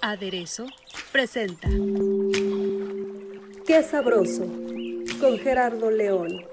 Aderezo presenta Qué sabroso, con Gerardo León.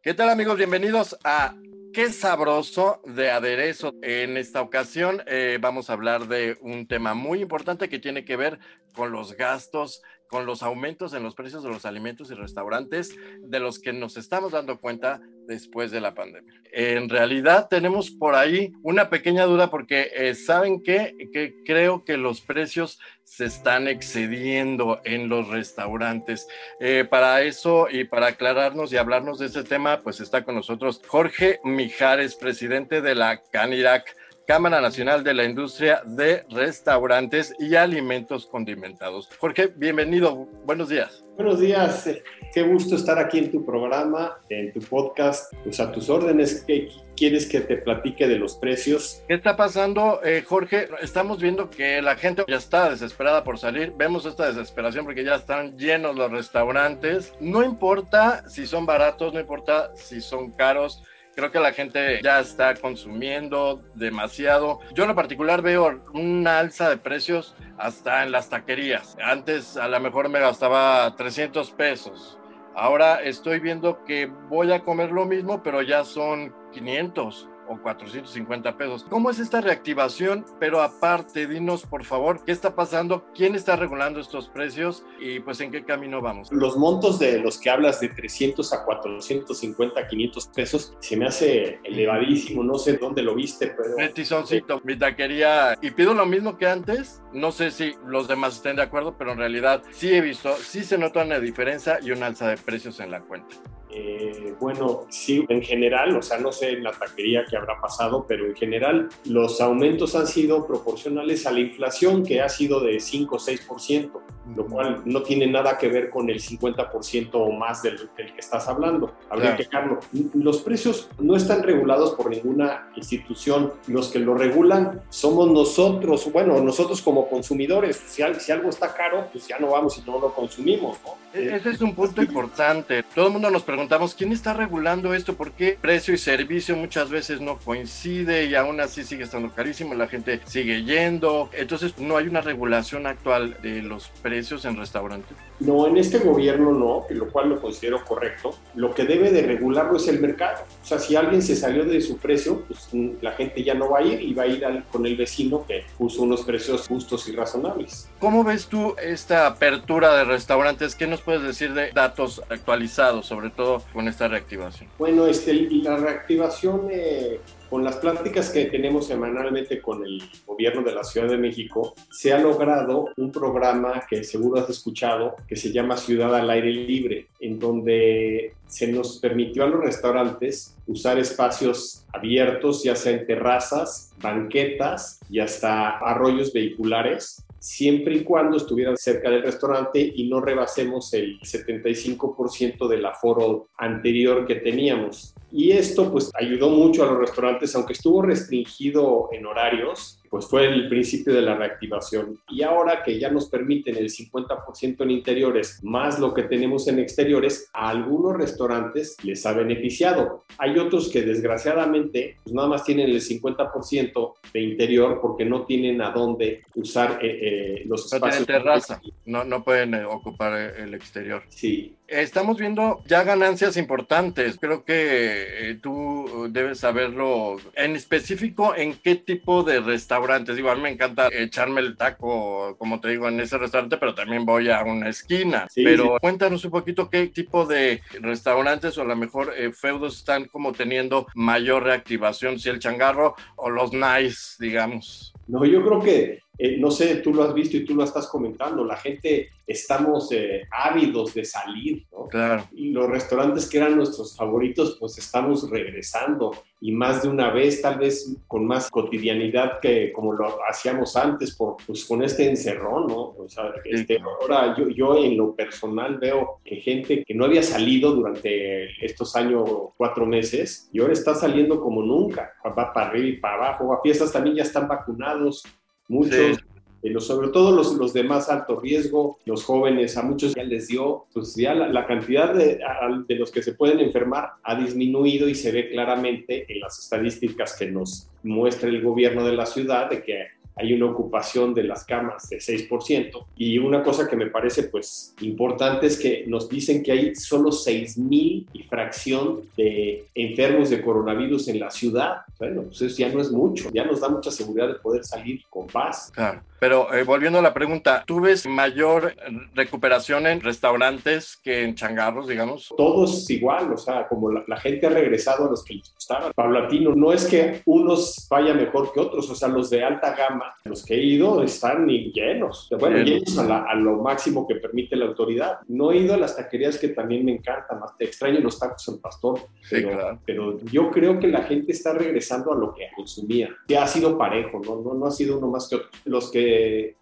¿Qué tal amigos? Bienvenidos a Qué sabroso de aderezo. En esta ocasión eh, vamos a hablar de un tema muy importante que tiene que ver con los gastos, con los aumentos en los precios de los alimentos y restaurantes, de los que nos estamos dando cuenta después de la pandemia. En realidad tenemos por ahí una pequeña duda porque eh, saben qué? que creo que los precios se están excediendo en los restaurantes. Eh, para eso y para aclararnos y hablarnos de este tema, pues está con nosotros Jorge Mijares, presidente de la CANIRAC. Cámara Nacional de la Industria de Restaurantes y Alimentos Condimentados. Jorge, bienvenido. Buenos días. Buenos días. Qué gusto estar aquí en tu programa, en tu podcast. Pues a tus órdenes, ¿qué quieres que te platique de los precios? ¿Qué está pasando, eh, Jorge? Estamos viendo que la gente ya está desesperada por salir. Vemos esta desesperación porque ya están llenos los restaurantes. No importa si son baratos, no importa si son caros. Creo que la gente ya está consumiendo demasiado. Yo en lo particular veo una alza de precios hasta en las taquerías. Antes a lo mejor me gastaba 300 pesos. Ahora estoy viendo que voy a comer lo mismo, pero ya son 500 o 450 pesos. ¿Cómo es esta reactivación? Pero aparte, dinos por favor, ¿qué está pasando? ¿Quién está regulando estos precios? Y pues en qué camino vamos. Los montos de los que hablas de 300 a 450, 500 pesos, se me hace elevadísimo. No sé dónde lo viste, pero... Metizoncito, mi taquería. Y pido lo mismo que antes. No sé si los demás estén de acuerdo, pero en realidad sí he visto, sí se nota una diferencia y una alza de precios en la cuenta. Eh, bueno, sí, en general, o sea, no sé en la taquería qué habrá pasado, pero en general los aumentos han sido proporcionales a la inflación, que ha sido de 5 o 6%, lo cual no tiene nada que ver con el 50% o más del, del, que estás hablando. Habría que checarlo. Los precios no están regulados por ninguna institución. Los que lo regulan somos nosotros, bueno, nosotros como consumidores. Si, si algo está caro, pues ya no vamos y no lo consumimos, ¿no? E-, Ese es un punto importante. Todo el mundo nos preguntamos, ¿quién está regulando esto? ¿Por qué precio y servicio muchas veces no coincide y aún así sigue estando carísimo? La gente sigue yendo. Entonces, ¿no hay una regulación actual de los precios en restaurantes? No, en este gobierno no, lo cual lo considero correcto. Lo que debe de regularlo es el mercado. O sea, si alguien se salió de su precio, pues la gente ya no va a ir y va a ir al, con el vecino que puso unos precios justos y razonables. ¿Cómo ves tú esta apertura de restaurantes? ¿Qué nos puedes decir de datos actualizados, sobre todo con esta reactivación? Bueno, este, la reactivación eh, con las pláticas que tenemos semanalmente con el gobierno de la Ciudad de México, se ha logrado un programa que seguro has escuchado, que se llama Ciudad al Aire Libre, en donde se nos permitió a los restaurantes usar espacios abiertos, ya sea terrazas, banquetas y hasta arroyos vehiculares, siempre y cuando estuvieran cerca del restaurante y no rebasemos el 75% del aforo anterior que teníamos. Y esto pues ayudó mucho a los restaurantes, aunque estuvo restringido en horarios, pues fue el principio de la reactivación. Y ahora que ya nos permiten el 50% en interiores más lo que tenemos en exteriores, a algunos restaurantes les ha beneficiado. Hay otros que desgraciadamente pues nada más tienen el 50% de interior porque no tienen a dónde usar eh, eh, los no espacios. tienen terraza, no, no pueden eh, ocupar el exterior. Sí. Estamos viendo ya ganancias importantes. Creo que eh, tú debes saberlo en específico en qué tipo de restaurantes. Digo, a mí me encanta echarme el taco, como te digo, en ese restaurante, pero también voy a una esquina. Sí, pero sí. cuéntanos un poquito qué tipo de restaurantes o a lo mejor eh, feudos están como teniendo mayor reactivación, si el changarro o los nice, digamos. No, yo creo que eh, no sé, tú lo has visto y tú lo estás comentando, la gente estamos eh, ávidos de salir, ¿no? Claro. Y los restaurantes que eran nuestros favoritos, pues estamos regresando y más de una vez, tal vez con más cotidianidad que como lo hacíamos antes, por, pues con este encerrón, ¿no? O sea, este, ahora yo, yo en lo personal veo que gente que no había salido durante estos años, cuatro meses, y ahora está saliendo como nunca, va para arriba y para abajo, a fiestas también ya están vacunados, muchos. Sí. Eh, los- sobre todo los, los de más alto riesgo, los jóvenes, a muchos ya les dio, pues ya la, la cantidad de, a- de los que se pueden enfermar ha disminuido y se ve claramente en las estadísticas que nos muestra el gobierno de la ciudad de que hay una ocupación de las camas de 6%. Y una cosa que me parece pues importante es que nos dicen que hay solo 6.000 y fracción de enfermos de coronavirus en la ciudad. Bueno, pues eso ya no es mucho, ya nos da mucha seguridad de poder salir con paz. Claro. Pero eh, volviendo a la pregunta, ¿tú ves mayor recuperación en restaurantes que en changarros, digamos? todos igual, o sea, como la, la gente ha regresado a los que les gustaba. Paulatino, no es que unos vaya mejor que otros, o sea, los de alta gama, los que he ido están llenos, bueno, Llenos. llenos a, la- a lo máximo que permite la autoridad. No he ido a las taquerías que también me encantan, más te extraño los tacos al pastor, Sí, pero, claro. pero yo creo que la gente está regresando a lo que consumía. Ya ha sido parejo, no, no, no ha sido uno más que otro. Los que,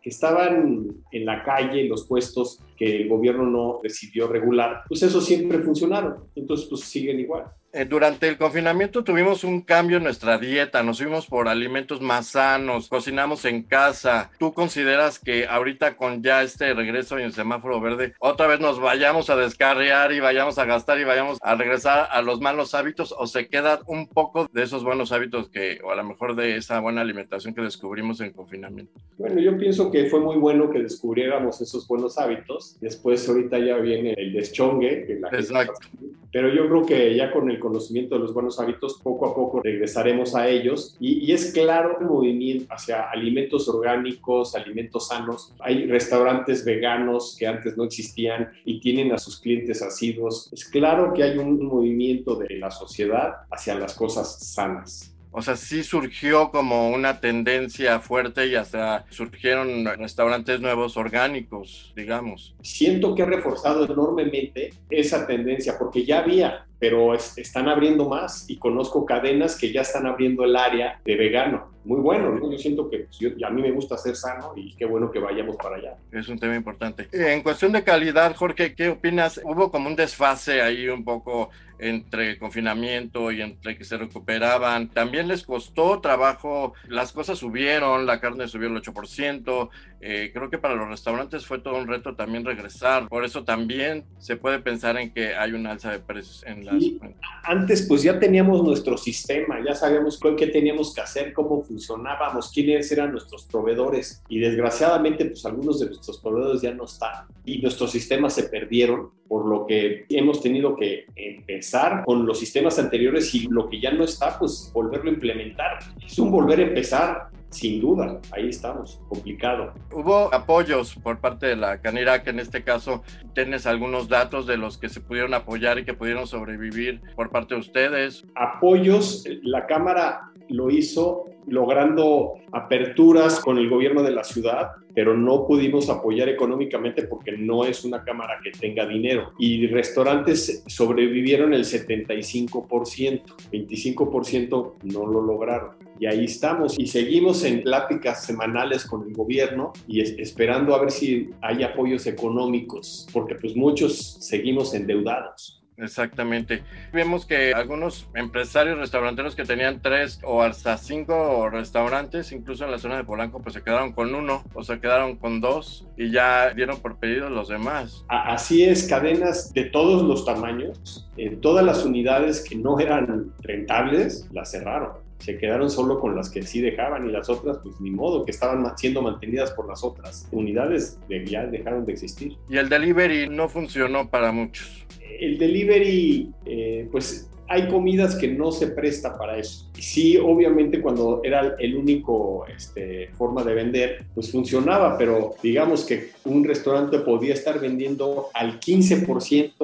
que estaban en la calle, los puestos que el gobierno no decidió regular, pues eso siempre funcionaron. Entonces, pues siguen igual. Eh, durante el confinamiento tuvimos un cambio en nuestra dieta, nos fuimos por alimentos más sanos, cocinamos en casa. ¿Tú consideras que ahorita con ya este regreso y el semáforo verde, otra vez nos vayamos a descarriar y vayamos a gastar y vayamos a regresar a los malos hábitos o se queda un poco de esos buenos hábitos que, o a lo mejor de esa buena alimentación que descubrimos en confinamiento? Bueno, yo pienso que fue muy bueno que descubriéramos esos buenos hábitos. Después, ahorita ya viene el deschongue. Que la gente Exacto. está- Pero yo creo que ya con el conocimiento de los buenos hábitos, poco a poco regresaremos a ellos. Y, y es claro el movimiento hacia alimentos orgánicos, alimentos sanos. Hay restaurantes veganos que antes no existían y tienen a sus clientes asiduos. Es claro que hay un movimiento de la sociedad hacia las cosas sanas. O sea, sí surgió como una tendencia fuerte y hasta surgieron restaurantes nuevos orgánicos, digamos. siento que ha reforzado enormemente esa tendencia, porque ya había, pero es- están abriendo más y conozco cadenas que ya están abriendo el área de vegano. Muy bueno, ¿no? yo siento que pues, yo- a mí me gusta ser sano y qué bueno que vayamos para allá. Es un tema importante. En cuestión de calidad, Jorge, ¿qué opinas? Hubo como un desfase ahí un poco entre confinamiento y entre que se recuperaban. También les costó trabajo, las cosas subieron, la carne subió el 8%. Eh, creo que para los restaurantes fue todo un reto también regresar. Por eso también se puede pensar en que hay un alza de precios en las... Sí. Antes pues ya teníamos nuestro sistema, ya sabíamos qué teníamos que hacer, cómo funcionábamos, quiénes eran nuestros proveedores y desgraciadamente pues algunos de nuestros proveedores ya no están y nuestros sistemas se perdieron, por lo que hemos tenido que empezar con los sistemas anteriores y lo que ya no está pues volverlo a implementar. Es un volver a empezar. Sin duda, ahí estamos, complicado. Hubo apoyos por parte de la Canirac, en este caso, ¿tienes algunos datos de los que se pudieron apoyar y que pudieron sobrevivir por parte de ustedes? apoyos, la Cámara lo hizo logrando aperturas con el gobierno de la ciudad, pero no pudimos apoyar económicamente porque no es una Cámara que tenga dinero. Y restaurantes sobrevivieron el 75%, 25% no lo lograron. Y ahí estamos y seguimos en pláticas semanales con el gobierno y es- esperando a ver si hay apoyos económicos, porque pues muchos seguimos endeudados. Exactamente. Vemos que algunos empresarios restauranteros que tenían tres o hasta cinco restaurantes, incluso en la zona de Polanco, pues se quedaron con uno o se quedaron con dos y ya dieron por pedido los demás. Así es, cadenas de todos los tamaños, en todas las unidades que no eran rentables, las cerraron. Se quedaron solo con las que sí dejaban y las otras, pues ni modo, que estaban siendo mantenidas por las otras unidades, de- ya dejaron de existir. Y el delivery no funcionó para muchos. El delivery, eh, pues hay comidas que no se presta para eso. Y sí, obviamente cuando era el único este, forma de vender, pues funcionaba, pero digamos que un restaurante podía estar vendiendo al 15%,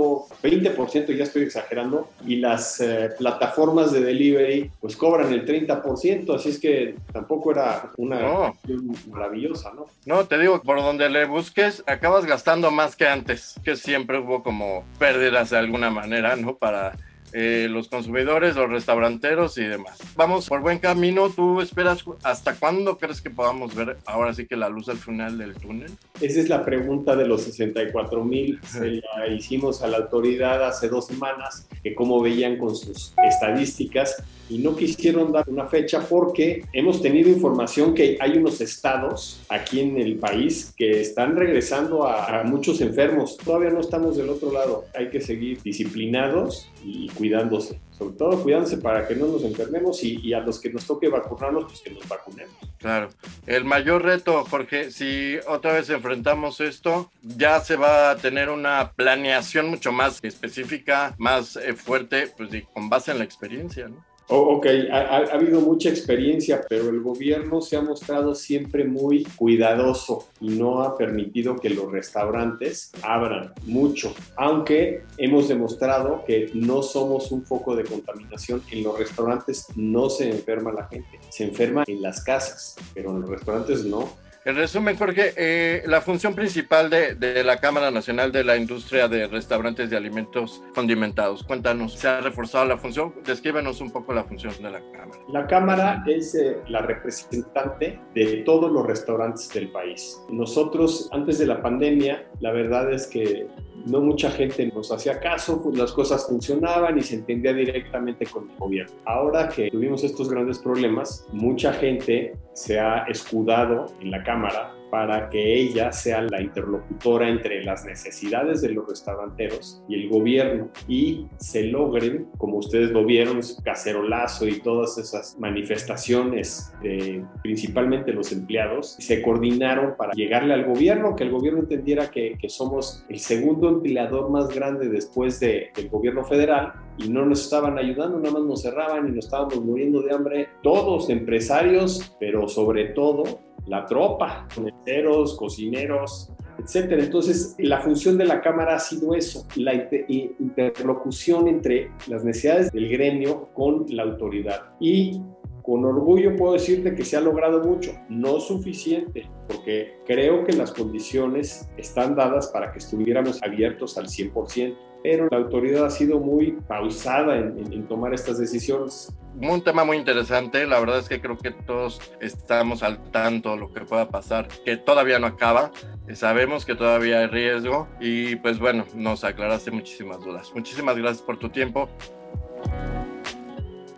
20%, ya estoy exagerando, y las eh, plataformas de delivery pues cobran el 30%, así es que tampoco era una no. maravillosa, ¿no? No, te digo, por donde le busques, acabas gastando más que antes, que siempre hubo como pérdidas de alguna manera, ¿no? Para eh, los consumidores, los restauranteros y demás. Vamos por buen camino. ¿Tú esperas hasta cuándo crees que podamos ver ahora sí que la luz al final del túnel? Esa es la pregunta de los 64 mil. Se la hicimos a la autoridad hace dos semanas, que cómo veían con sus estadísticas y no quisieron dar una fecha porque hemos tenido información que hay unos estados aquí en el país que están regresando a, a muchos enfermos. Todavía no estamos del otro lado. Hay que seguir disciplinados y cuidándose, sobre todo cuidándose para que no nos enfermemos y, y, a los que nos toque vacunarnos, pues que nos vacunemos. Claro. El mayor reto, Jorge, si otra vez enfrentamos esto, ya se va a tener una planeación mucho más específica, más eh, fuerte, pues con base en la experiencia, ¿no? Oh, ok, ha, ha, habido mucha experiencia, pero el gobierno se ha mostrado siempre muy cuidadoso y no ha permitido que los restaurantes abran mucho, aunque hemos demostrado que no somos un foco de contaminación. En los restaurantes no se enferma la gente, se enferma en las casas, pero en los restaurantes no. En resumen, Jorge, eh, la función principal de, de, la Cámara Nacional de la Industria de Restaurantes de Alimentos Condimentados. Cuéntanos, ¿se ha reforzado la función? Descríbenos un poco la función de la Cámara. La Cámara es eh, la representante de todos los restaurantes del país. Nosotros, antes de la pandemia, la verdad es que no mucha gente nos hacía caso, pues las cosas funcionaban y se entendía directamente con el gobierno. Ahora que tuvimos estos grandes problemas, mucha gente se ha escudado en la Cámara para que ella sea la interlocutora entre las necesidades de los restauranteros y el gobierno y se logren, como ustedes lo vieron, cacerolazo y todas esas manifestaciones de principalmente los empleados, se coordinaron para llegarle al gobierno, que el gobierno entendiera que, que somos el segundo empleador más grande después de, del gobierno federal y no nos estaban ayudando, nada más nos cerraban y nos estábamos muriendo de hambre, todos empresarios, pero sobre todo la tropa, meseros, cocineros, etcétera. Entonces, la función de la Cámara ha sido eso, la interlocución entre las necesidades del gremio con la autoridad. Y con orgullo puedo decirte que se ha logrado mucho, no suficiente, porque creo que las condiciones están dadas para que estuviéramos abiertos al 100% pero la autoridad ha sido muy pausada en, tomar estas decisiones. Un tema muy interesante, la verdad es que creo que todos estamos al tanto de lo que pueda pasar, que todavía no acaba, sabemos que todavía hay riesgo y pues bueno, nos aclaraste muchísimas dudas. Muchísimas gracias por tu tiempo.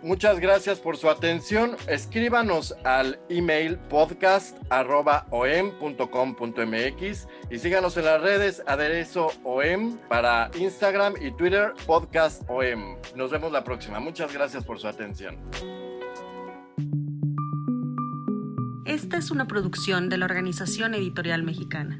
Muchas gracias por su atención. Escríbanos al email podcast.om.com.mx y síganos en las redes Aderezo OM para Instagram y Twitter Podcast OM. Nos vemos la próxima. Muchas gracias por su atención. Esta es una producción de la Organización Editorial Mexicana.